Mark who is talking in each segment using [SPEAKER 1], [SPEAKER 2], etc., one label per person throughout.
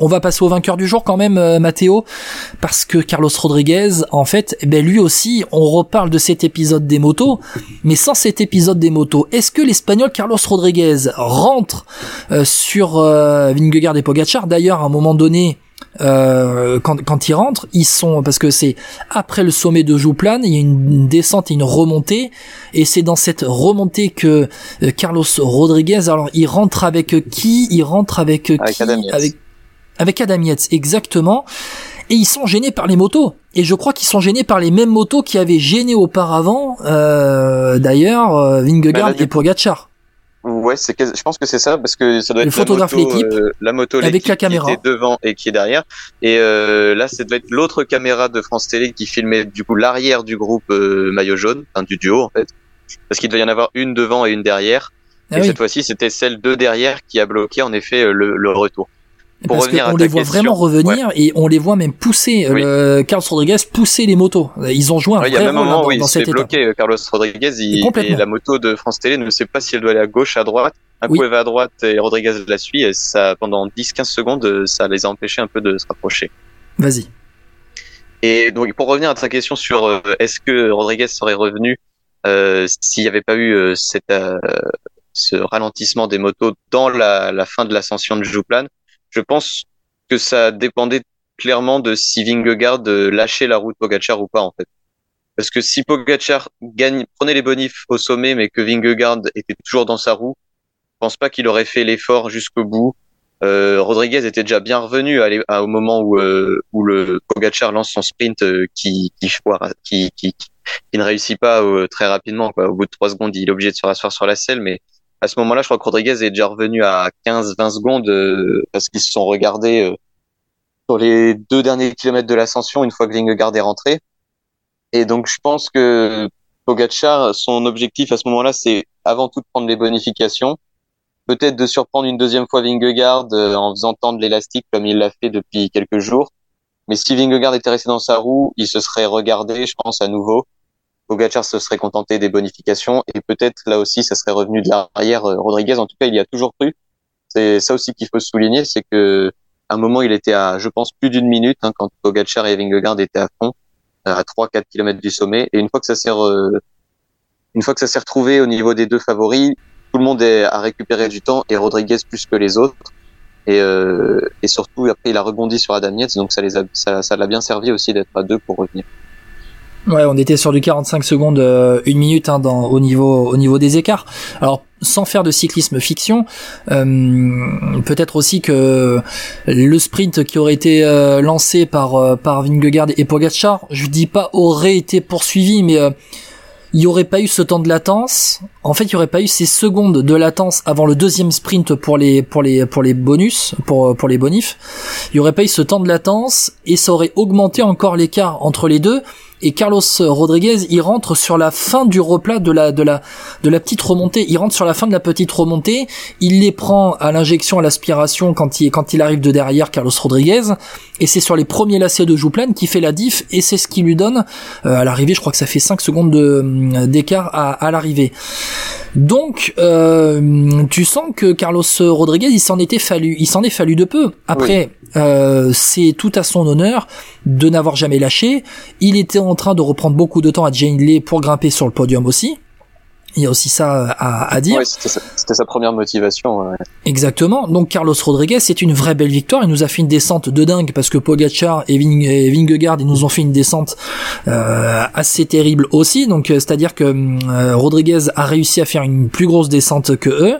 [SPEAKER 1] on va passer au vainqueur du jour quand même, euh, Matteo, parce que Carlos Rodriguez, en fait, eh ben lui aussi, on reparle de cet épisode des motos, mais sans cet épisode des motos, est-ce que l'Espagnol Carlos Rodriguez rentre euh, sur euh, Vingegaard et Pogacar? D'ailleurs, à un moment donné, euh, quand, quand ils rentrent, ils sont parce que c'est après le sommet de Jouplan, il y a une descente et une remontée, et c'est dans cette remontée que Carlos Rodriguez, alors il rentre avec qui? Il rentre avec,
[SPEAKER 2] avec
[SPEAKER 1] qui?
[SPEAKER 2] Avec
[SPEAKER 1] avec Adam Yates, exactement. Et ils sont gênés par les motos. Et je crois qu'ils sont gênés par les mêmes motos qui avaient gêné auparavant, euh, d'ailleurs, euh, Vingegaard
[SPEAKER 2] Bah,
[SPEAKER 1] et Pogacar.
[SPEAKER 2] Ouais, c'est je pense que c'est ça parce que ça doit être
[SPEAKER 1] photographe l'équipe,
[SPEAKER 2] euh, la moto
[SPEAKER 1] avec la caméra.
[SPEAKER 2] qui était devant et qui est derrière. Et euh, là, ça doit être l'autre caméra de France Télé qui filmait du coup l'arrière du groupe euh, maillot jaune, enfin du duo en fait, parce qu'il devait y en avoir une devant et une derrière.
[SPEAKER 1] Ah
[SPEAKER 2] et
[SPEAKER 1] oui,
[SPEAKER 2] cette fois-ci, c'était celle de derrière qui a bloqué en effet le, le retour. Pour
[SPEAKER 1] parce qu'on les voit
[SPEAKER 2] question,
[SPEAKER 1] vraiment revenir et on les voit même pousser,
[SPEAKER 2] Oui.
[SPEAKER 1] le Carlos Rodriguez pousser les motos. Ils ont joué un
[SPEAKER 2] Ouais, il y a
[SPEAKER 1] vrai rôle hein,
[SPEAKER 2] moment
[SPEAKER 1] dans,
[SPEAKER 2] où il
[SPEAKER 1] dans
[SPEAKER 2] bloquer, euh, Carlos Rodriguez, il- et la moto de France Télé ne sait pas si elle doit aller à gauche, à droite. Un coup,
[SPEAKER 1] Oui.
[SPEAKER 2] elle va à droite et Rodriguez la suit, et ça, pendant 10-15 secondes, euh, ça les a empêchés un peu de se rapprocher.
[SPEAKER 1] Vas-y.
[SPEAKER 2] Et donc, pour revenir à ta question sur euh, est-ce que Rodriguez serait revenu euh, s'il n'y avait pas eu euh, cette, euh, ce ralentissement des motos dans la, la fin de l'ascension de Jouplan, je pense que ça dépendait clairement de si Vingegaard euh, lâchait la route Pogacar ou pas en fait. Parce que si Pogacar gagne, prenait les bonifs au sommet, mais que Vingegaard était toujours dans sa roue, je pense pas qu'il aurait fait l'effort jusqu'au bout. Euh, Rodriguez était déjà bien revenu à à- au moment où, euh, où le Pogacar lance son sprint euh, qui, qui, qui, qui, qui ne réussit pas euh, très rapidement. Quoi. Au bout de trois secondes, il est obligé de se rasseoir sur la selle. Mais à ce moment-là, je crois que Rodriguez est déjà revenu à 15-20 secondes euh, parce qu'ils se sont regardés euh, sur les deux derniers kilomètres de l'ascension une fois que Vingegaard est rentré. Et donc, je pense que Pogacar, son objectif à ce moment-là, c'est avant tout de prendre les bonifications peut-être de surprendre une deuxième fois Vingegaard euh, en faisant tendre l'élastique comme il l'a fait depuis quelques jours. Mais si Vingegaard était resté dans sa roue, il se serait regardé, je pense, à nouveau. Pogacar se serait contenté des bonifications et peut-être là aussi, ça serait revenu de l'arrière. euh, Rodriguez, en tout cas, il y a toujours cru. C'est ça aussi qu'il faut souligner, c'est que à un moment, il était à, je pense, plus d'une minute hein, quand Pogacar et Vingegaard étaient à fond, euh, à 3-4 kilomètres du sommet. Et une fois que ça s'est re- une fois que ça s'est retrouvé au niveau des deux favoris, tout le monde a récupéré du temps et Rodriguez plus que les autres. Et, euh, et surtout, après, il a rebondi sur Adam Yates, donc ça les a, ça l'a bien servi aussi d'être à deux pour revenir.
[SPEAKER 1] Ouais, on était sur du 45 secondes, euh, une minute hein, au niveau au niveau des écarts. Alors, sans faire de cyclisme fiction, euh, peut-être aussi que le sprint qui aurait été euh, lancé par euh, par Vingegaard et Pogacar, je dis pas aurait été poursuivi, mais il y aurait pas eu ce temps de latence. En fait, il y aurait pas eu ces secondes de latence avant le deuxième sprint pour les bonus pour pour les bonifs. Il y aurait pas eu ce temps de latence et ça aurait augmenté encore l'écart entre les deux. Et Carlos Rodriguez, il rentre sur la fin du replat de la de la de la petite remontée. Il rentre sur la fin de la petite remontée. Il les prend à l'injection, à l'aspiration quand il quand il arrive de derrière Carlos Rodriguez. Et c'est sur les premiers lacets de Jouplan qui fait la diff. Et c'est ce qui lui donne euh, à l'arrivée. Je crois que ça fait 5 secondes de d'écart à l'arrivée. Donc, euh, tu sens que Carlos Rodriguez, il s'en était fallu, il s'en est fallu de peu. Après, euh, c'est tout à son honneur de n'avoir jamais lâché. Il était en train de reprendre beaucoup de temps à Jane Lee pour grimper sur le podium aussi. Il y a aussi ça à, à dire.
[SPEAKER 2] Ouais, c'était sa, première motivation. ouais.
[SPEAKER 1] Exactement. Donc Carlos Rodriguez, c'est une vraie belle victoire. Il nous a fait une descente de dingue parce que Pogacar et, Ving et Vingegaard, ils nous ont fait une descente euh, assez terrible aussi. Donc euh, c'est-à-dire que euh, Rodriguez a réussi à faire une plus grosse descente que eux.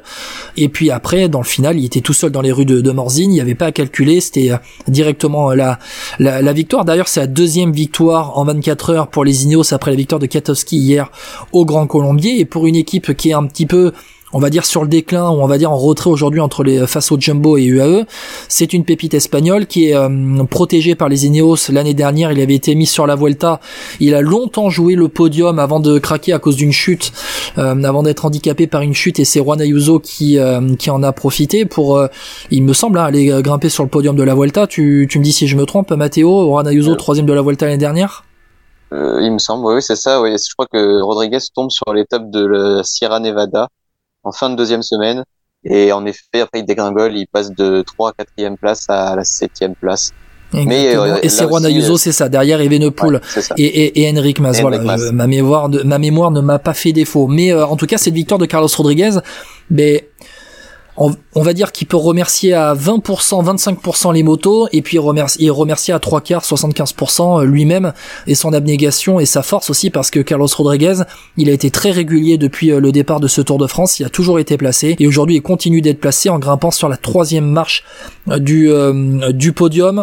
[SPEAKER 1] Et puis après, dans le final, il était tout seul dans les rues de, de Morzine. Il n'y avait pas à calculer. C'était euh, directement la, la, la victoire. D'ailleurs, c'est la deuxième victoire en 24 heures pour les Ineos après la victoire de Katowski hier au Grand Colombier. Et pour une équipe qui est un petit peu on va dire sur le déclin ou on va dire en retrait aujourd'hui entre les face au Jumbo et UAE, c'est une pépite espagnole qui est euh, protégée par les Ineos l'année dernière, il avait été mis sur la Vuelta, il a longtemps joué le podium avant de craquer à cause d'une chute, euh, avant d'être handicapé par une chute. Et c'est Juan Ayuso qui euh, qui en a profité pour euh, il me semble hein, aller grimper sur le podium de la Vuelta, tu, tu me dis si je me trompe Matteo, Juan Ayuso
[SPEAKER 2] Euh.
[SPEAKER 1] troisième de la Vuelta l'année dernière
[SPEAKER 2] Euh, il me semble, oui, c'est ça. Oui. Je crois que Rodriguez tombe sur l'étape de la Sierra Nevada en fin de deuxième semaine. Et en effet, après, il dégringole, il passe de 3 à 4e place à la 7e place.
[SPEAKER 1] Mais euh, et c'est Juan Ayuso, c'est ça. Derrière Evenepoel et, et, et Henrik Mas. voilà, ma mémoire, de, ma mémoire ne m'a pas fait défaut. Mais en tout cas, cette victoire de Carlos Rodriguez, mais on, va dire qu'il peut remercier à 20%, 25% les motos, et puis remercier, remercier à trois quarts, 75% euh, lui-même et son abnégation et sa force aussi, parce que Carlos Rodriguez, il a été très régulier depuis euh, le départ de ce Tour de France, il a toujours été placé, et aujourd'hui il continue d'être placé en grimpant sur la troisième marche euh, du, du podium.